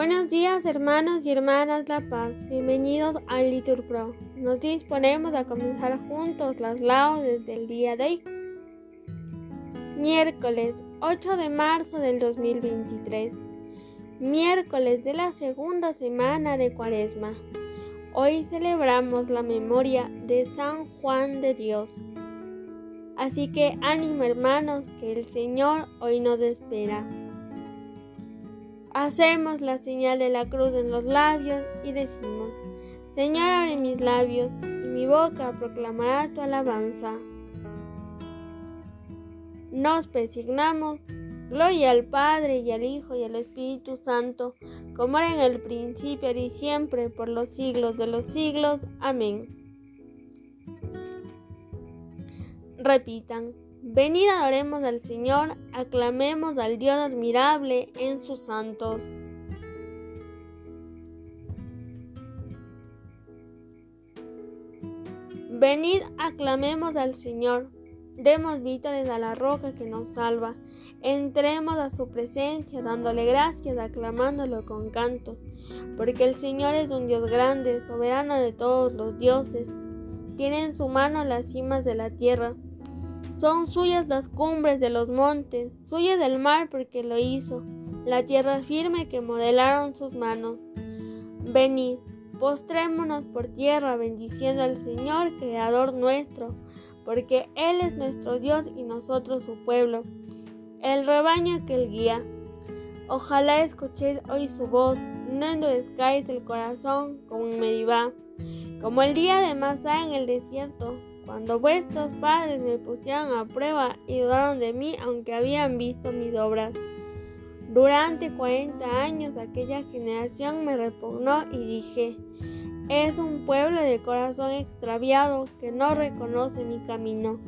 Buenos días hermanos y hermanas La Paz, bienvenidos al Litur Pro. Nos disponemos a comenzar juntos las laudes del día de hoy. Miércoles 8 de marzo del 2023. Miércoles de la segunda semana de Cuaresma. Hoy celebramos la memoria de San Juan de Dios. Así que ánimo hermanos, que el Señor hoy nos espera. Hacemos la señal de la cruz en los labios y decimos, Señor, abre mis labios y mi boca proclamará tu alabanza. Nos persignamos, gloria al Padre y al Hijo y al Espíritu Santo, como era en el principio y siempre, por los siglos de los siglos. Amén. Repitan. Venid adoremos al Señor, aclamemos al Dios admirable en sus santos. Venid, aclamemos al Señor, demos vítores a la roca que nos salva, entremos a su presencia dándole gracias, aclamándolo con canto, porque el Señor es un Dios grande, soberano de todos los dioses, tiene en su mano las cimas de la tierra son suyas las cumbres de los montes, suya del mar porque lo hizo, la tierra firme que modelaron sus manos. Venid, postrémonos por tierra bendiciendo al Señor, Creador nuestro, porque Él es nuestro Dios y nosotros su pueblo, el rebaño que Él guía. Ojalá escuchéis hoy su voz, no endurezcáis el corazón como en Meribá, como el día de Masá en el desierto, cuando vuestros padres me pusieron a prueba y dudaron de mí aunque habían visto mis obras. Durante cuarenta años aquella generación me repugnó y dije, es un pueblo de corazón extraviado que no reconoce mi camino.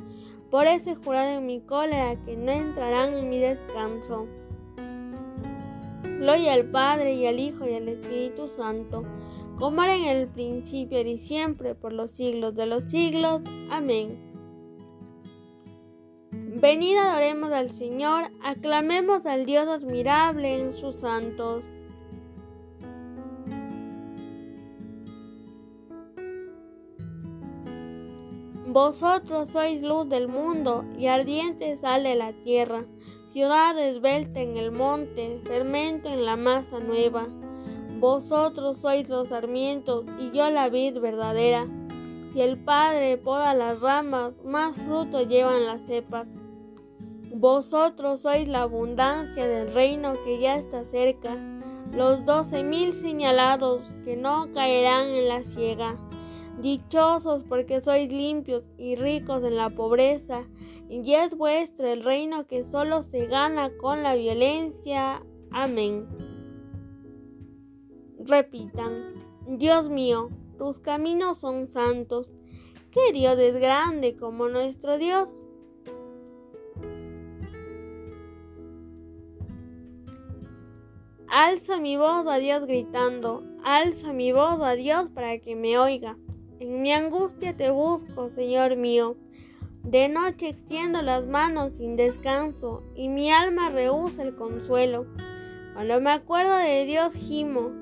Por eso he jurado en mi cólera que no entrarán en mi descanso. Gloria al Padre y al Hijo y al Espíritu Santo como era en el principio y siempre, por los siglos de los siglos. Amén. Venid adoremos al Señor, aclamemos al Dios admirable en sus santos. Vosotros sois luz del mundo y ardiente sal de la tierra, ciudad esbelta en el monte, fermento en la masa nueva. Vosotros sois los sarmientos y yo la vid verdadera. Si el Padre poda las ramas, más fruto llevan las cepas. Vosotros sois la abundancia del reino que ya está cerca, los doce mil señalados que no caerán en la ciega. Dichosos porque sois limpios y ricos en la pobreza, y es vuestro el reino que solo se gana con la violencia. Amén. Repitan, Dios mío, tus caminos son santos. ¿Qué Dios es grande como nuestro Dios? Alzo mi voz a Dios gritando, alzo mi voz a Dios para que me oiga. En mi angustia te busco, Señor mío. De noche extiendo las manos sin descanso y mi alma rehúsa el consuelo. Cuando me acuerdo de Dios gimo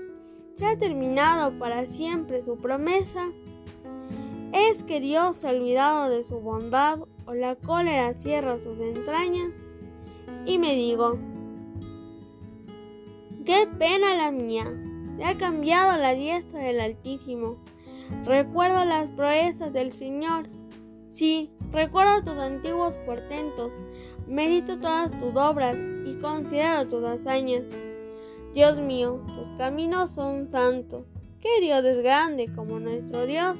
¿Se ha terminado para siempre su promesa? ¿Es que Dios se ha olvidado de su bondad o la cólera cierra sus entrañas? Y me digo, qué pena la mía, se ha cambiado la diestra del Altísimo. Recuerdo las proezas del Señor. Sí, recuerdo tus antiguos portentos, medito todas tus obras y considero tus hazañas. Dios mío, caminos son santos. ¿Qué Dios es grande como nuestro Dios?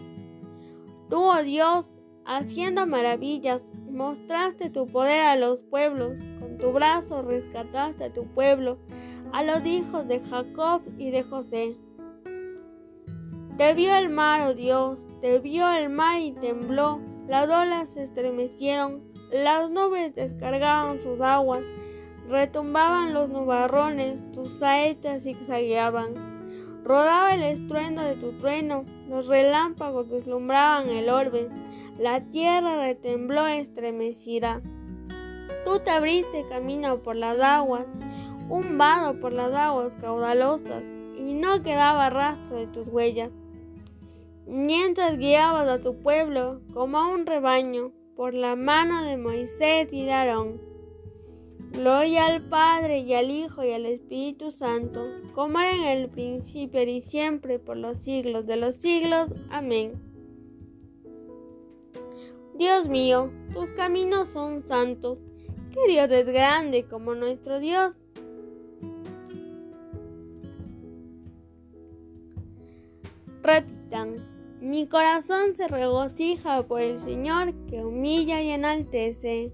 Tú, oh Dios, haciendo maravillas, mostraste tu poder a los pueblos. Con tu brazo rescataste a tu pueblo, a los hijos de Jacob y de José. Te vio el mar, oh Dios, te vio el mar y tembló, las olas se estremecieron, las nubes descargaban sus aguas, retumbaban los nubarrones, tus saetas zigzagueaban. Rodaba el estruendo de tu trueno, los relámpagos deslumbraban el orbe, la tierra retembló estremecida. Tú te abriste camino por las aguas, un vado por las aguas caudalosas, y no quedaba rastro de tus huellas. Mientras guiabas a tu pueblo como a un rebaño por la mano de Moisés y de Aarón. Gloria al Padre y al Hijo y al Espíritu Santo, como era en el principio y siempre por los siglos de los siglos. Amén. Dios mío, tus caminos son santos. Que Dios es grande como nuestro Dios. Repitan, mi corazón se regocija por el Señor que humilla y enaltece.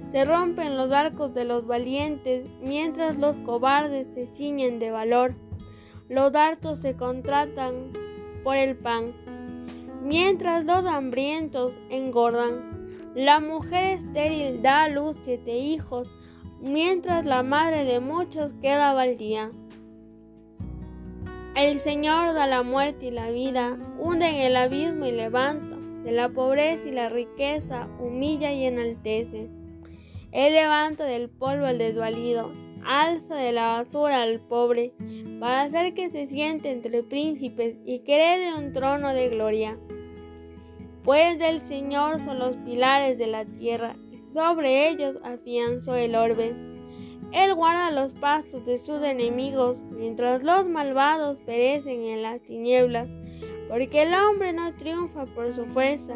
se rompen los arcos de los valientes, mientras los cobardes se ciñen de valor. Los dartos se contratan por el pan, mientras los hambrientos engordan. La mujer estéril da a luz siete hijos, mientras la madre de muchos queda baldía. El Señor da la muerte y la vida, hunde en el abismo y levanta, de la pobreza y la riqueza humilla y enaltece. Él levanta del polvo al desvalido, alza de la basura al pobre, para hacer que se siente entre príncipes y herede un trono de gloria. Pues del Señor son los pilares de la tierra, y sobre ellos afianzó el orbe. Él guarda los pasos de sus enemigos, mientras los malvados perecen en las tinieblas, porque el hombre no triunfa por su fuerza.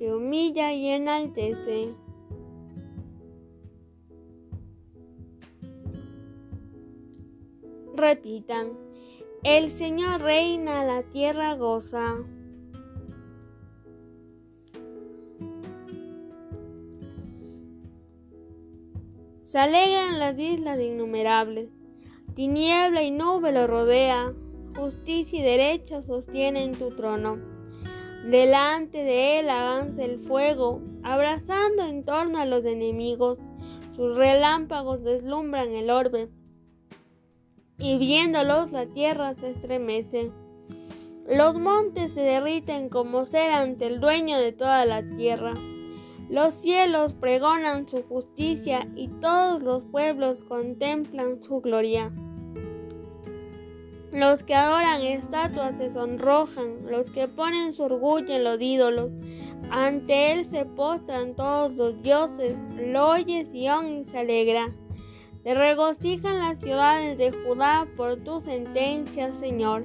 que humilla y enaltece. Repitan, el Señor reina, la tierra goza. Se alegran las islas innumerables, tiniebla y nube lo rodea, justicia y derecho sostienen tu trono. Delante de él avanza el fuego, abrazando en torno a los enemigos, sus relámpagos deslumbran el orbe y viéndolos la tierra se estremece. Los montes se derriten como cera ante el dueño de toda la tierra. Los cielos pregonan su justicia y todos los pueblos contemplan su gloria. Los que adoran estatuas se sonrojan, los que ponen su orgullo en los ídolos. Ante él se postran todos los dioses, lo oye Sion y se alegra. Te regocijan las ciudades de Judá por tu sentencia, Señor,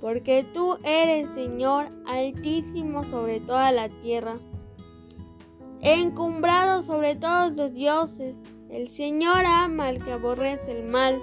porque tú eres, Señor, altísimo sobre toda la tierra, encumbrado sobre todos los dioses. El Señor ama al que aborrece el mal,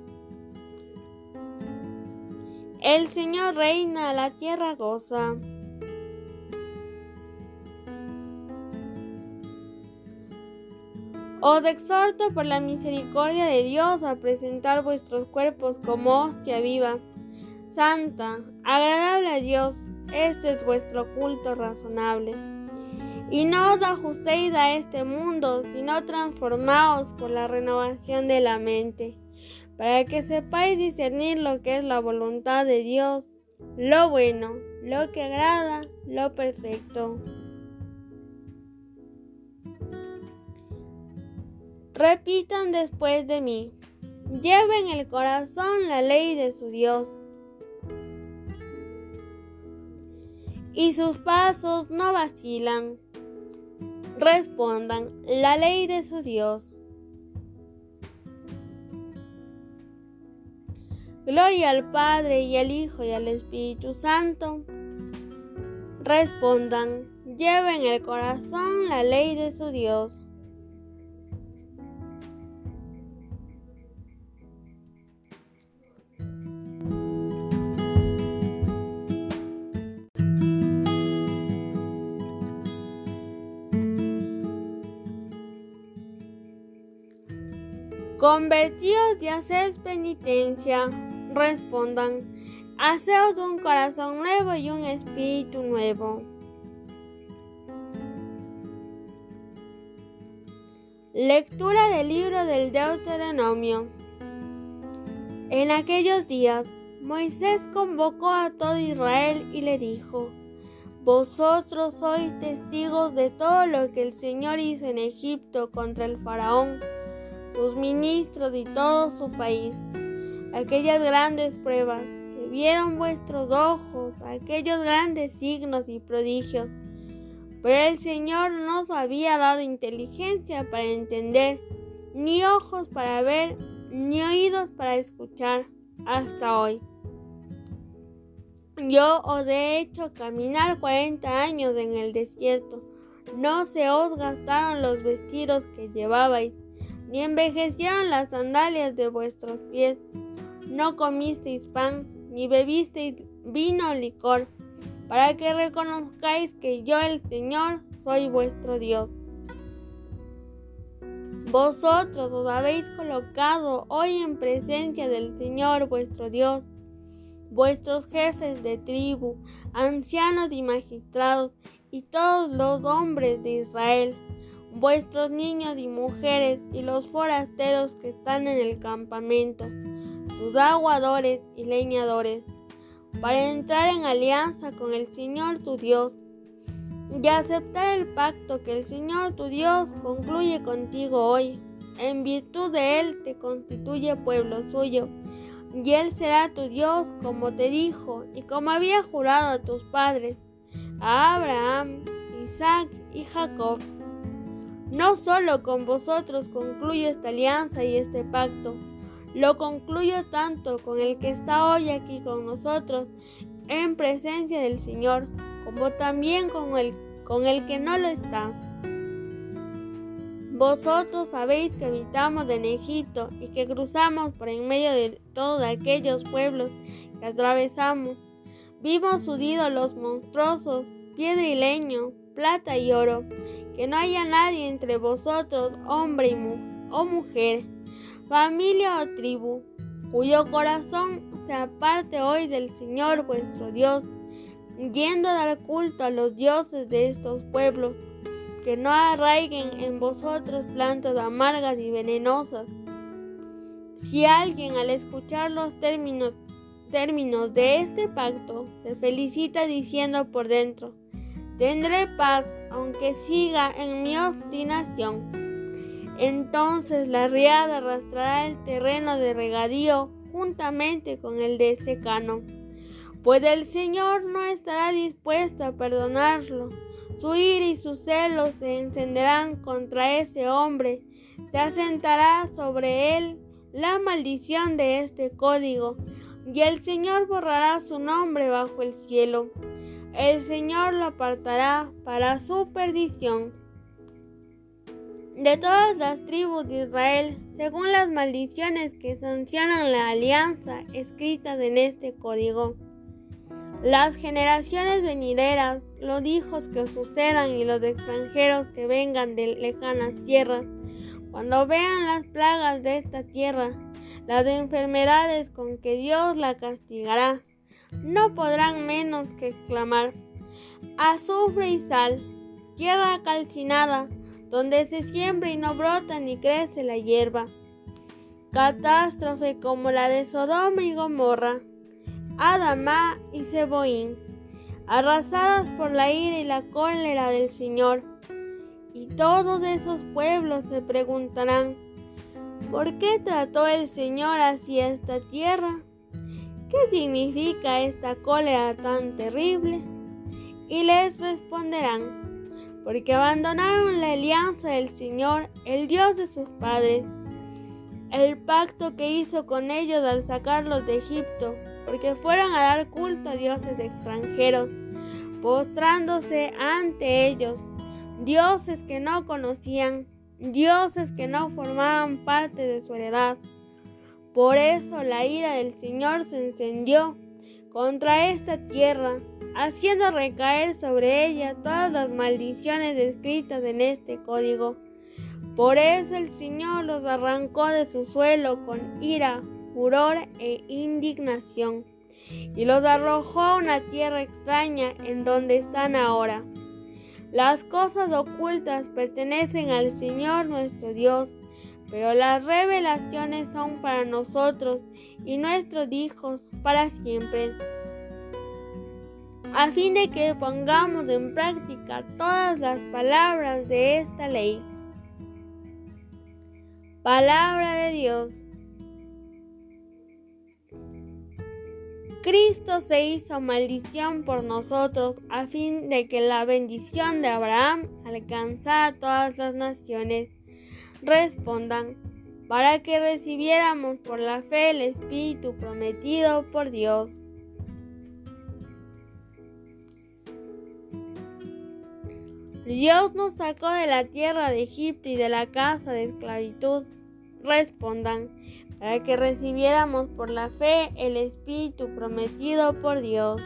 El Señor reina, la tierra goza. Os exhorto por la misericordia de Dios a presentar vuestros cuerpos como hostia viva, santa, agradable a Dios. Este es vuestro culto razonable. Y no os ajustéis a este mundo, sino transformaos por la renovación de la mente para que sepáis discernir lo que es la voluntad de Dios, lo bueno, lo que agrada, lo perfecto. Repitan después de mí. Lleven en el corazón la ley de su Dios. Y sus pasos no vacilan respondan la ley de su Dios. Gloria al Padre y al Hijo y al Espíritu Santo. Respondan, lleven el corazón la ley de su Dios. Convertíos y haced penitencia. Respondan, haceos un corazón nuevo y un espíritu nuevo. Lectura del libro del Deuteronomio. En aquellos días, Moisés convocó a todo Israel y le dijo, Vosotros sois testigos de todo lo que el Señor hizo en Egipto contra el faraón sus ministros y todo su país. Aquellas grandes pruebas que vieron vuestros ojos, aquellos grandes signos y prodigios. Pero el Señor no nos había dado inteligencia para entender, ni ojos para ver, ni oídos para escuchar hasta hoy. Yo os he hecho caminar cuarenta años en el desierto. No se os gastaron los vestidos que llevabais, ni envejecieron las sandalias de vuestros pies. No comisteis pan, ni bebisteis vino o licor, para que reconozcáis que yo el Señor soy vuestro Dios. Vosotros os habéis colocado hoy en presencia del Señor vuestro Dios, vuestros jefes de tribu, ancianos y magistrados, y todos los hombres de Israel vuestros niños y mujeres y los forasteros que están en el campamento, tus aguadores y leñadores, para entrar en alianza con el Señor tu Dios y aceptar el pacto que el Señor tu Dios concluye contigo hoy. En virtud de él te constituye pueblo suyo, y él será tu Dios como te dijo y como había jurado a tus padres, a Abraham, Isaac y Jacob. No solo con vosotros concluyo esta alianza y este pacto, lo concluyo tanto con el que está hoy aquí con nosotros en presencia del Señor, como también con el, con el que no lo está. Vosotros sabéis que habitamos en Egipto y que cruzamos por en medio de todos aquellos pueblos que atravesamos. Vimos sus ídolos monstruosos, piedra y leño, plata y oro, que no haya nadie entre vosotros, hombre y o mujer, familia o tribu, cuyo corazón se aparte hoy del Señor vuestro Dios, yendo a dar culto a los dioses de estos pueblos, que no arraiguen en vosotros plantas amargas y venenosas. Si alguien al escuchar los términos, términos de este pacto se felicita diciendo por dentro, Tendré paz aunque siga en mi obstinación. Entonces la riada arrastrará el terreno de regadío juntamente con el de secano, pues el Señor no estará dispuesto a perdonarlo. Su ira y sus celos se encenderán contra ese hombre, se asentará sobre él la maldición de este código, y el Señor borrará su nombre bajo el cielo el Señor lo apartará para su perdición. De todas las tribus de Israel, según las maldiciones que sancionan la alianza escritas en este código. Las generaciones venideras, los hijos que sucedan y los extranjeros que vengan de lejanas tierras, cuando vean las plagas de esta tierra, las enfermedades con que Dios la castigará, no podrán menos que exclamar, azufre y sal, tierra calcinada, donde se siembra y no brota ni crece la hierba. Catástrofe como la de Sodoma y Gomorra, Adamá y Seboín, arrasadas por la ira y la cólera del Señor. Y todos esos pueblos se preguntarán, ¿por qué trató el Señor así esta tierra? ¿Qué significa esta cólera tan terrible? Y les responderán, porque abandonaron la alianza del Señor, el Dios de sus padres, el pacto que hizo con ellos al sacarlos de Egipto, porque fueron a dar culto a dioses extranjeros, postrándose ante ellos, dioses que no conocían, dioses que no formaban parte de su heredad. Por eso la ira del Señor se encendió contra esta tierra haciendo recaer sobre ella todas las maldiciones descritas en este código. Por eso el Señor los arrancó de su suelo con ira, furor e indignación, y los arrojó a una tierra extraña en donde están ahora. Las cosas ocultas pertenecen al Señor nuestro Dios, pero las revelaciones son para nosotros y nuestros hijos para siempre a fin de que pongamos en práctica todas las palabras de esta ley. Palabra de Dios. Cristo se hizo maldición por nosotros a fin de que la bendición de Abraham alcanzara a todas las naciones. Respondan, para que recibiéramos por la fe el Espíritu prometido por Dios. Dios nos sacó de la tierra de Egipto y de la casa de esclavitud. Respondan, para que recibiéramos por la fe el Espíritu prometido por Dios.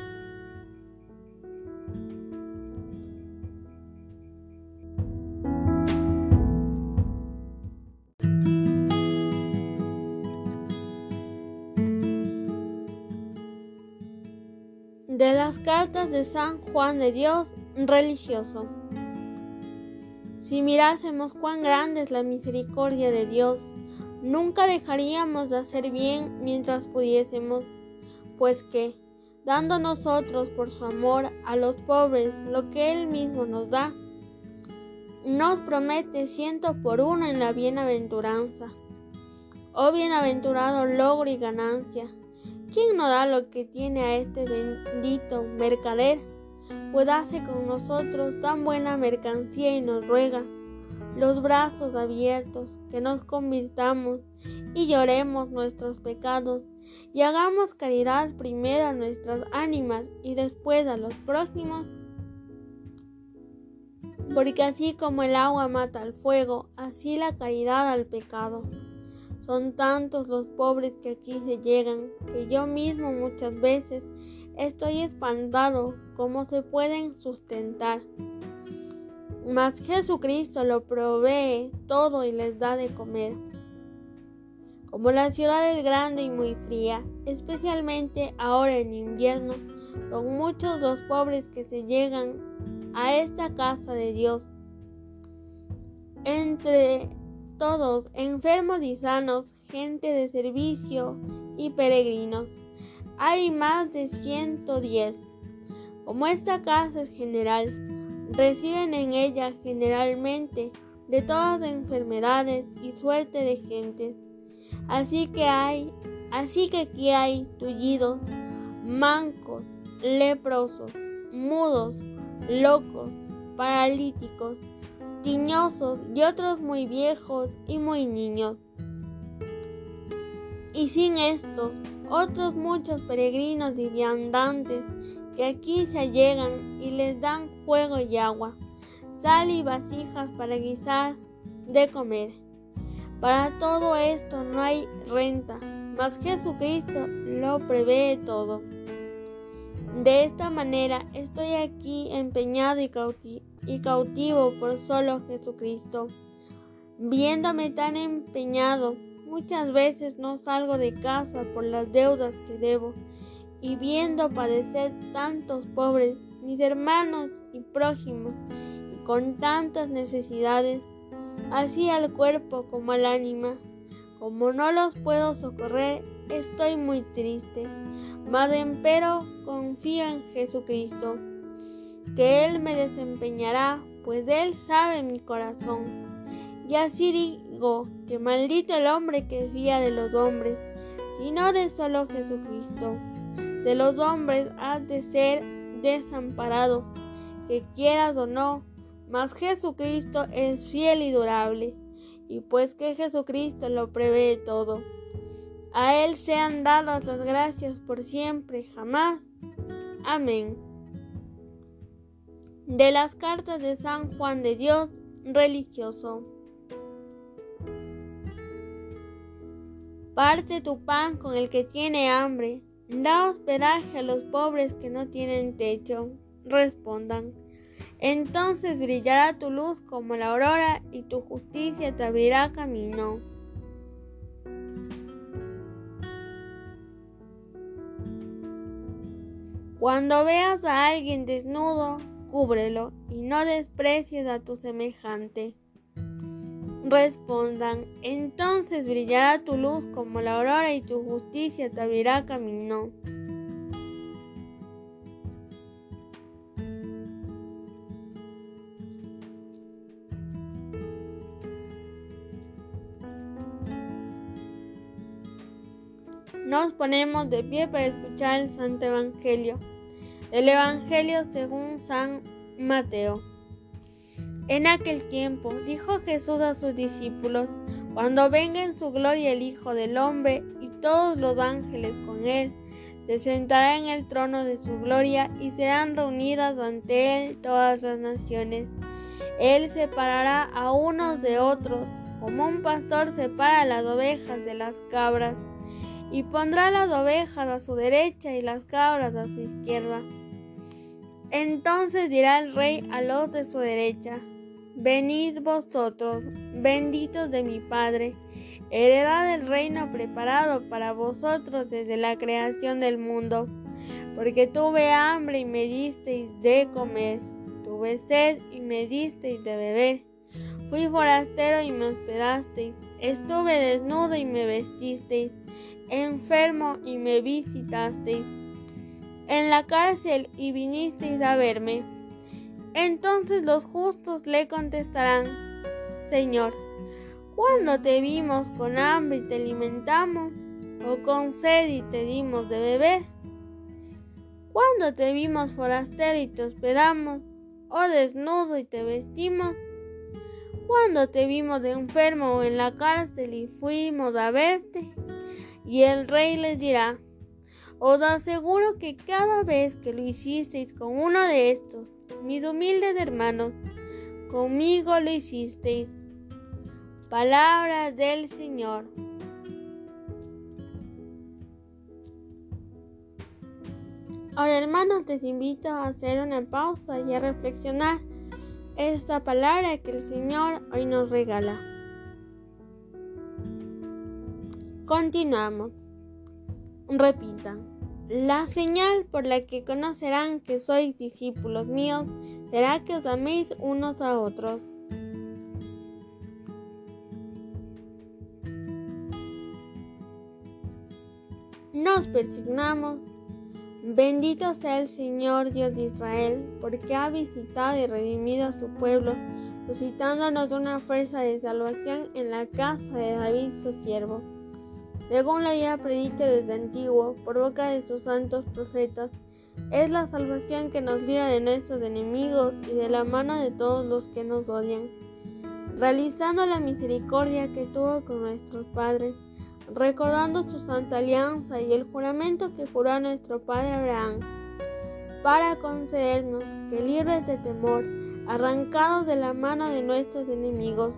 De las cartas de San Juan de Dios religioso. Si mirásemos cuán grande es la misericordia de Dios, nunca dejaríamos de hacer bien mientras pudiésemos, pues que, dando nosotros por su amor a los pobres lo que Él mismo nos da, nos promete ciento por uno en la bienaventuranza. Oh bienaventurado logro y ganancia, ¿quién no da lo que tiene a este bendito mercader? pues hace con nosotros tan buena mercancía y nos ruega los brazos abiertos, que nos convirtamos y lloremos nuestros pecados y hagamos caridad primero a nuestras ánimas y después a los próximos. Porque así como el agua mata al fuego, así la caridad al pecado. Son tantos los pobres que aquí se llegan, que yo mismo muchas veces Estoy espantado cómo se pueden sustentar. Mas Jesucristo lo provee todo y les da de comer. Como la ciudad es grande y muy fría, especialmente ahora en invierno, son muchos los pobres que se llegan a esta casa de Dios. Entre todos, enfermos y sanos, gente de servicio y peregrinos hay más de 110. Como esta casa es general, reciben en ella generalmente de todas enfermedades y suerte de gentes. Así que hay, así que aquí hay tullidos, mancos, leprosos, mudos, locos, paralíticos, tiñosos y otros muy viejos y muy niños. Y sin estos, otros muchos peregrinos y viandantes que aquí se allegan y les dan fuego y agua, sal y vasijas para guisar de comer. Para todo esto no hay renta, mas Jesucristo lo prevé todo. De esta manera estoy aquí empeñado y, cautivo por solo Jesucristo. Viéndome tan empeñado, muchas veces no salgo de casa por las deudas que debo, y viendo padecer tantos pobres, mis hermanos y prójimos, y con tantas necesidades, así al cuerpo como al ánima, como no los puedo socorrer, estoy muy triste, mas empero confío en Jesucristo, que Él me desempeñará, pues Él sabe mi corazón. Y así digo que maldito el hombre que fía de los hombres, sino de solo Jesucristo. De los hombres has de ser desamparado, que quieras o no, mas Jesucristo es fiel y durable, y pues que Jesucristo lo prevé todo. A Él sean dadas las gracias por siempre, jamás. Amén. De las cartas de San Juan de Dios, religioso. Parte tu pan con el que tiene hambre, da hospedaje a los pobres que no tienen techo. Respondan. Entonces brillará tu luz como la aurora y tu justicia te abrirá camino. Cuando veas a alguien desnudo, cúbrelo y no desprecies a tu semejante. Respondan, entonces brillará tu luz como la aurora y tu justicia te abrirá camino. Nos ponemos de pie para escuchar el Santo Evangelio. El Evangelio según San Mateo. En aquel tiempo dijo Jesús a sus discípulos, cuando venga en su gloria el Hijo del Hombre y todos los ángeles con él, se sentará en el trono de su gloria y serán reunidas ante él todas las naciones. Él separará a unos de otros, como un pastor separa las ovejas de las cabras y pondrá las ovejas a su derecha y las cabras a su izquierda. Entonces dirá el rey a los de su derecha, Venid vosotros, benditos de mi Padre, heredad del reino preparado para vosotros desde la creación del mundo, porque tuve hambre y me disteis de comer, tuve sed y me disteis de beber, fui forastero y me hospedasteis, estuve desnudo y me vestisteis, enfermo y me visitasteis, en la cárcel y vinisteis a verme. Entonces los justos le contestarán, Señor, ¿cuándo te vimos con hambre y te alimentamos? ¿O con sed y te dimos de beber? ¿Cuándo te vimos forastero y te hospedamos? ¿O desnudo y te vestimos? ¿Cuándo te vimos de enfermo o en la cárcel y fuimos a verte? Y el rey les dirá, os aseguro que cada vez que lo hicisteis con uno de estos, mis humildes hermanos, conmigo lo hicisteis. Palabra del Señor. Ahora hermanos, les invito a hacer una pausa y a reflexionar esta palabra que el Señor hoy nos regala. Continuamos. Repitan. La señal por la que conocerán que sois discípulos míos será que os améis unos a otros. Nos persignamos. Bendito sea el Señor Dios de Israel, porque ha visitado y redimido a su pueblo, suscitándonos una fuerza de salvación en la casa de David su siervo según lo había predicho desde antiguo por boca de sus santos profetas. Es la salvación que nos libra de nuestros enemigos y de la mano de todos los que nos odian, realizando la misericordia que tuvo con nuestros padres, recordando su santa alianza y el juramento que juró a nuestro padre Abraham, para concedernos que libres de temor, arrancados de la mano de nuestros enemigos,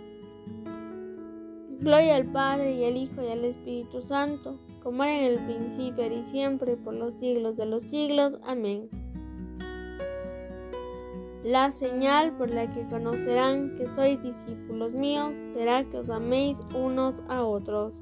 Gloria al Padre y al Hijo y al Espíritu Santo como era en el principio y siempre, por los siglos de los siglos. Amén. La señal por la que conocerán que sois discípulos míos será que os améis unos a otros.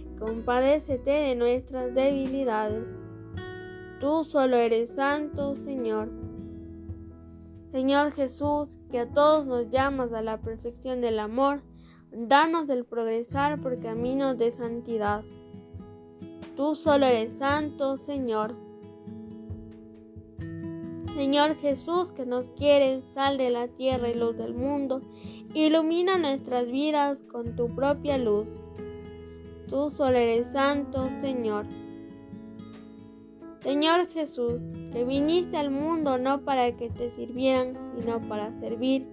compadécete de nuestras debilidades. Tú solo eres santo, Señor. Señor Jesús, que a todos nos llamas a la perfección del amor, danos del progresar por caminos de santidad. Tú solo eres santo, Señor. Señor Jesús, que nos quieres, sal de la tierra y luz del mundo, ilumina nuestras vidas con tu propia luz. Tú solo eres santo, Señor. Señor Jesús, que viniste al mundo no para que te sirvieran, sino para servir.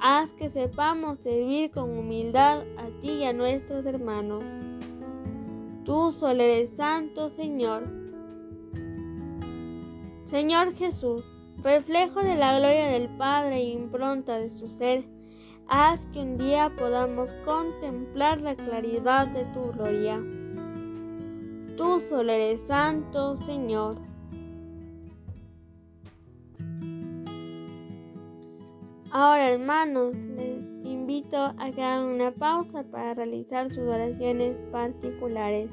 Haz que sepamos servir con humildad a ti y a nuestros hermanos. Tú solo eres santo, Señor. Señor Jesús, reflejo de la gloria del Padre e impronta de su ser, haz que un día podamos contemplar la claridad de tu gloria. Tú solo eres santo, Señor. Ahora, hermanos, les invito a que hagan una pausa para realizar sus oraciones particulares.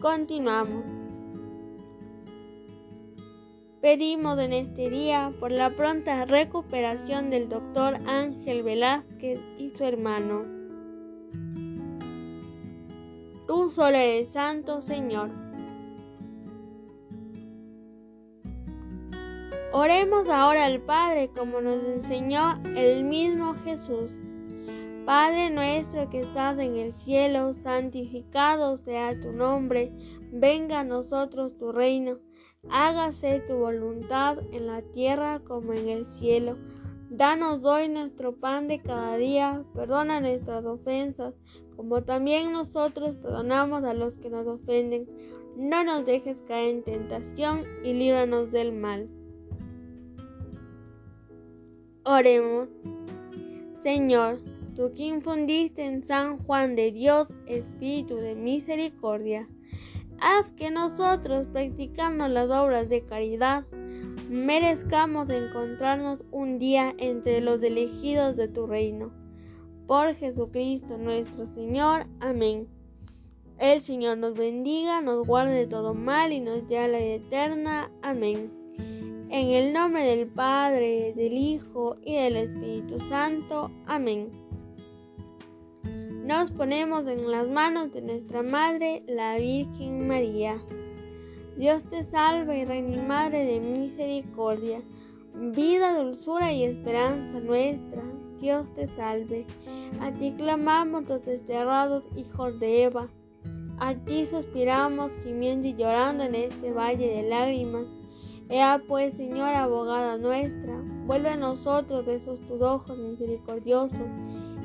Continuamos. Pedimos en este día por la pronta recuperación del doctor Ángel Velázquez y su hermano. Tú solo eres santo, Señor. Oremos ahora al Padre como nos enseñó el mismo Jesús. Padre nuestro que estás en el cielo, santificado sea tu nombre, venga a nosotros tu reino Hágase tu voluntad en la tierra como en el cielo. Danos hoy nuestro pan de cada día, perdona nuestras ofensas, como también nosotros perdonamos a los que nos ofenden. No nos dejes caer en tentación y líbranos del mal. Oremos. Señor, tú que infundiste en San Juan de Dios espíritu de misericordia, Haz que nosotros, practicando las obras de caridad, merezcamos encontrarnos un día entre los elegidos de tu reino. Por Jesucristo nuestro Señor. Amén. El Señor nos bendiga, nos guarde de todo mal y nos dé la vida eterna. Amén. En el nombre del Padre, del Hijo y del Espíritu Santo. Amén. Nos ponemos en las manos de nuestra Madre, la Virgen María. Dios te salve reina y Madre de misericordia, vida, dulzura y esperanza nuestra. Dios te salve. A ti clamamos los desterrados hijos de Eva. A ti suspiramos gimiendo y llorando en este valle de lágrimas. Ea pues, Señora abogada nuestra, vuelve a nosotros de esos tus ojos misericordiosos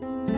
Thank you